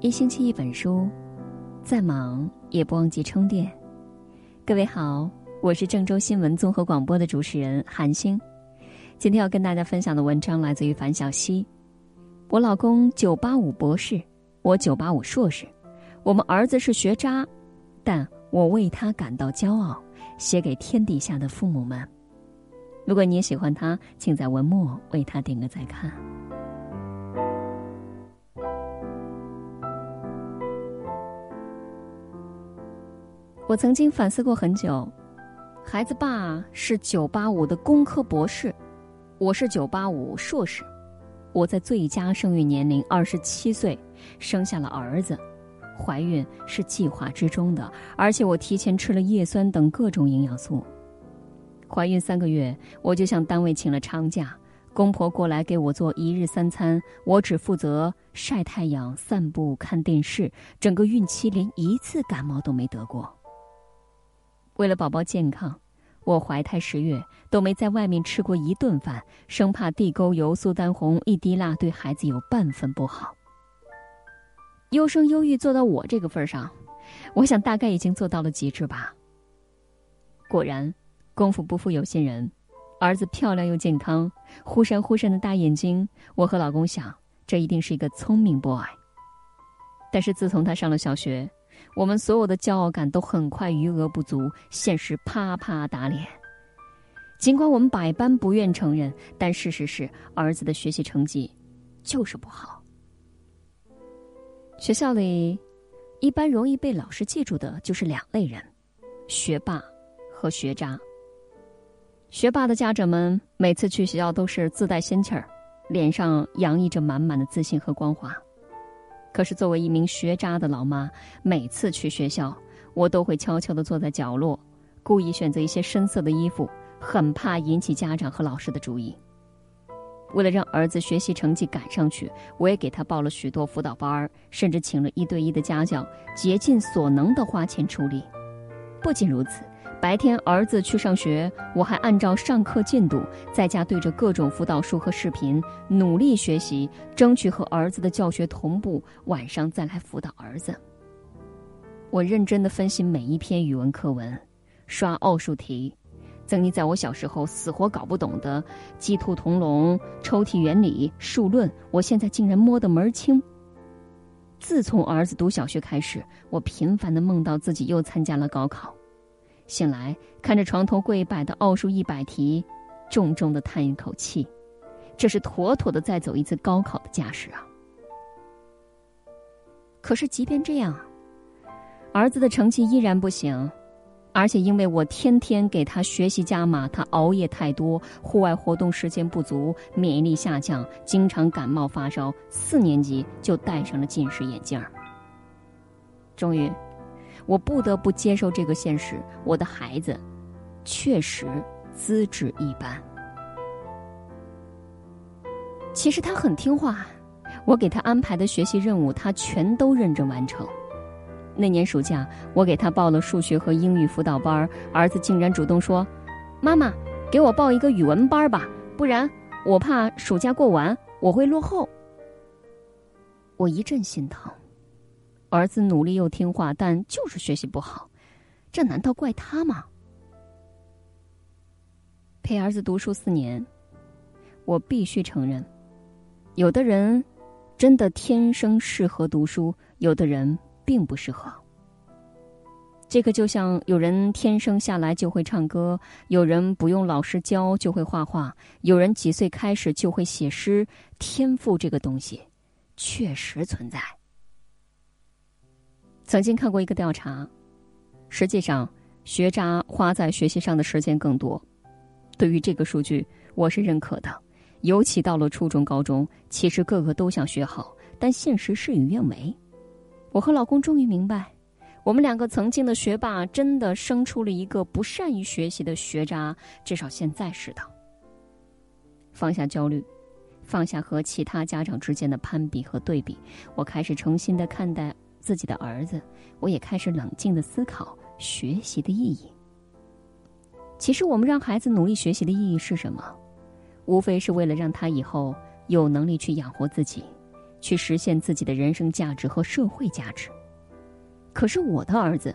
一星期一本书，再忙也不忘记充电。各位好，我是郑州新闻综合广播的主持人韩星。今天要跟大家分享的文章来自于樊小溪。我老公九八五博士，我九八五硕士，我们儿子是学渣，但我为他感到骄傲。写给天底下的父母们。如果你也喜欢他，请在文末为他点个再看。我曾经反思过很久，孩子爸是九八五的工科博士，我是九八五硕士，我在最佳生育年龄二十七岁生下了儿子，怀孕是计划之中的，而且我提前吃了叶酸等各种营养素。怀孕三个月，我就向单位请了长假，公婆过来给我做一日三餐，我只负责晒太阳、散步、看电视，整个孕期连一次感冒都没得过。为了宝宝健康，我怀胎十月都没在外面吃过一顿饭，生怕地沟油、苏丹红、一滴蜡对孩子有半分不好。优生优育做到我这个份上，我想大概已经做到了极致吧。果然，功夫不负有心人，儿子漂亮又健康，忽闪忽闪的大眼睛，我和老公想，这一定是一个聪明 boy。但是自从他上了小学。我们所有的骄傲感都很快余额不足，现实啪啪打脸。尽管我们百般不愿承认，但事实是儿子的学习成绩就是不好。学校里一般容易被老师记住的就是两类人：学霸和学渣。学霸的家长们每次去学校都是自带仙气儿，脸上洋溢着满满的自信和光华。可是，作为一名学渣的老妈，每次去学校，我都会悄悄地坐在角落，故意选择一些深色的衣服，很怕引起家长和老师的注意。为了让儿子学习成绩赶上去，我也给他报了许多辅导班甚至请了一对一的家教，竭尽所能地花钱出力。不仅如此。白天儿子去上学，我还按照上课进度，在家对着各种辅导书和视频努力学习，争取和儿子的教学同步。晚上再来辅导儿子。我认真的分析每一篇语文课文，刷奥数题，曾经在我小时候死活搞不懂的鸡兔同笼、抽屉原理、数论，我现在竟然摸得门儿清。自从儿子读小学开始，我频繁的梦到自己又参加了高考。醒来，看着床头柜摆的奥数一百题，重重的叹一口气，这是妥妥的再走一次高考的架势啊！可是即便这样，儿子的成绩依然不行，而且因为我天天给他学习加码，他熬夜太多，户外活动时间不足，免疫力下降，经常感冒发烧，四年级就戴上了近视眼镜儿。终于。我不得不接受这个现实，我的孩子确实资质一般。其实他很听话，我给他安排的学习任务，他全都认真完成。那年暑假，我给他报了数学和英语辅导班，儿子竟然主动说：“妈妈，给我报一个语文班吧，不然我怕暑假过完我会落后。”我一阵心疼。儿子努力又听话，但就是学习不好，这难道怪他吗？陪儿子读书四年，我必须承认，有的人真的天生适合读书，有的人并不适合。这个就像有人天生下来就会唱歌，有人不用老师教就会画画，有人几岁开始就会写诗。天赋这个东西，确实存在。曾经看过一个调查，实际上学渣花在学习上的时间更多。对于这个数据，我是认可的。尤其到了初中、高中，其实个个都想学好，但现实事与愿违。我和老公终于明白，我们两个曾经的学霸，真的生出了一个不善于学习的学渣。至少现在是的。放下焦虑，放下和其他家长之间的攀比和对比，我开始重新的看待。自己的儿子，我也开始冷静的思考学习的意义。其实，我们让孩子努力学习的意义是什么？无非是为了让他以后有能力去养活自己，去实现自己的人生价值和社会价值。可是我的儿子，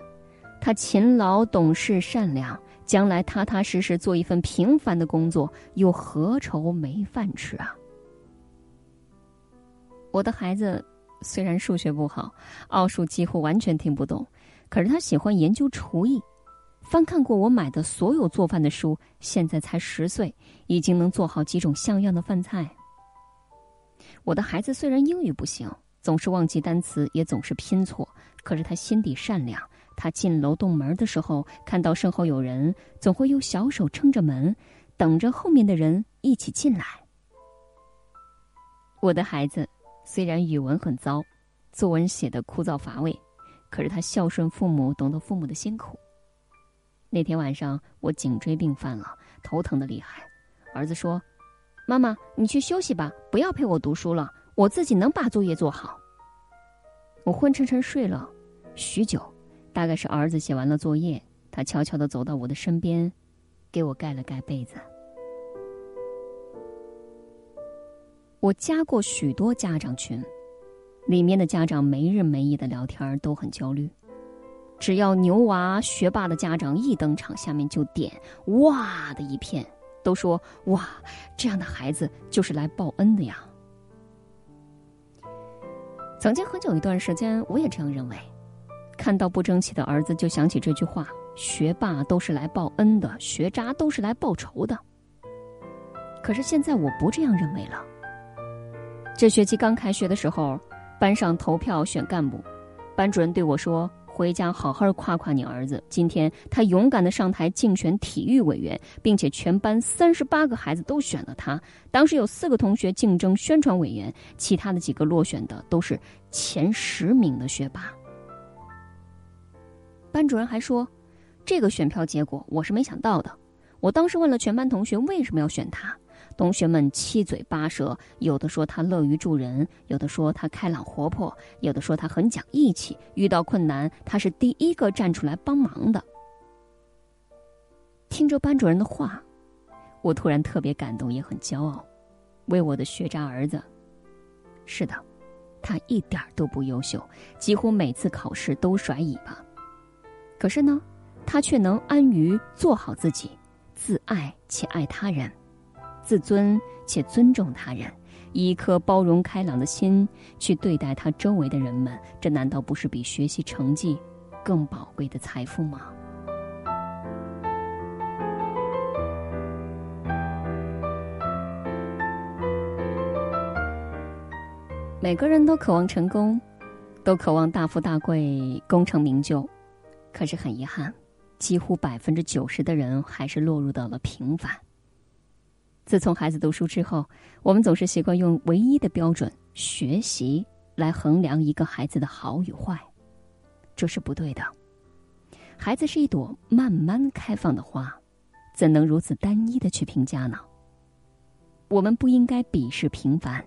他勤劳、懂事、善良，将来踏踏实实做一份平凡的工作，又何愁没饭吃啊？我的孩子虽然数学不好，奥数几乎完全听不懂，可是他喜欢研究厨艺，翻看过我买的所有做饭的书，现在才十岁，已经能做好几种像样的饭菜。我的孩子虽然英语不行，总是忘记单词，也总是拼错。可是他心底善良，他进楼洞门的时候，看到身后有人，总会用小手撑着门，等着后面的人一起进来。我的孩子虽然语文很糟，作文写的枯燥乏味，可是他孝顺父母，懂得父母的辛苦。那天晚上我颈椎病犯了，头疼的厉害，儿子说：“妈妈，你去休息吧，不要陪我读书了，我自己能把作业做好。”我昏沉沉睡了许久，大概是儿子写完了作业，他悄悄地走到我的身边，给我盖了盖被子。我加过许多家长群，里面的家长没日没夜的聊天，都很焦虑。只要牛娃学霸的家长一登场，下面就点哇的一片，都说哇，这样的孩子就是来报恩的呀。曾经很久一段时间，我也这样认为。看到不争气的儿子，就想起这句话：“学霸都是来报恩的，学渣都是来报仇的。”可是现在我不这样认为了。这学期刚开学的时候，班上投票选干部，班主任对我说。回家好好夸夸你儿子。今天他勇敢的上台竞选体育委员，并且全班三十八个孩子都选了他。当时有四个同学竞争宣传委员，其他的几个落选的都是前十名的学霸。班主任还说，这个选票结果我是没想到的。我当时问了全班同学为什么要选他。同学们七嘴八舌，有的说他乐于助人，有的说他开朗活泼，有的说他很讲义气，遇到困难他是第一个站出来帮忙的。听着班主任的话，我突然特别感动，也很骄傲，为我的学渣儿子。是的，他一点都不优秀，几乎每次考试都甩尾巴，可是呢，他却能安于做好自己，自爱且爱他人。自尊且尊重他人，以一颗包容开朗的心去对待他周围的人们，这难道不是比学习成绩更宝贵的财富吗？每个人都渴望成功，都渴望大富大贵、功成名就，可是很遗憾，几乎百分之九十的人还是落入到了平凡。自从孩子读书之后，我们总是习惯用唯一的标准——学习来衡量一个孩子的好与坏，这是不对的。孩子是一朵慢慢开放的花，怎能如此单一的去评价呢？我们不应该鄙视平凡，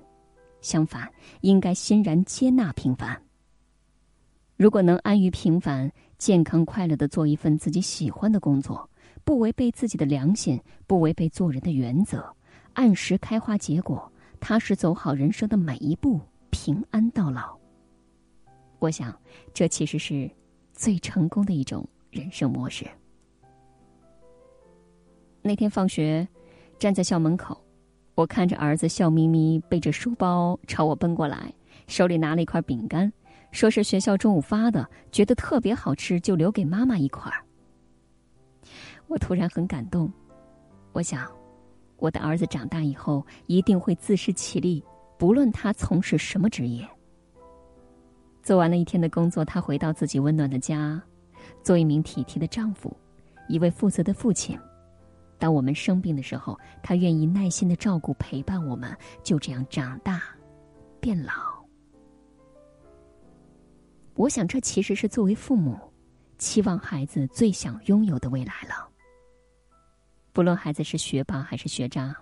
相反，应该欣然接纳平凡。如果能安于平凡，健康快乐的做一份自己喜欢的工作。不违背自己的良心，不违背做人的原则，按时开花结果，踏实走好人生的每一步，平安到老。我想，这其实是最成功的一种人生模式。那天放学，站在校门口，我看着儿子笑眯眯背着书包朝我奔过来，手里拿了一块饼干，说是学校中午发的，觉得特别好吃，就留给妈妈一块儿。我突然很感动，我想，我的儿子长大以后一定会自食其力，不论他从事什么职业。做完了一天的工作，他回到自己温暖的家，做一名体贴的丈夫，一位负责的父亲。当我们生病的时候，他愿意耐心的照顾陪伴我们，就这样长大，变老。我想，这其实是作为父母，期望孩子最想拥有的未来了。不论孩子是学霸还是学渣，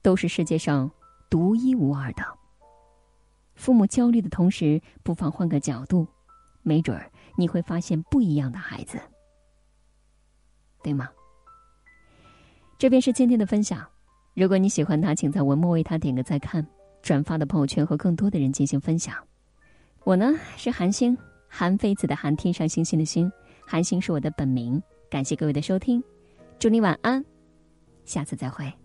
都是世界上独一无二的。父母焦虑的同时，不妨换个角度，没准儿你会发现不一样的孩子，对吗？这便是今天的分享。如果你喜欢他，请在文末为他点个再看。转发到朋友圈和更多的人进行分享。我呢是韩星，韩非子的韩，天上星星的星，韩星是我的本名。感谢各位的收听，祝你晚安，下次再会。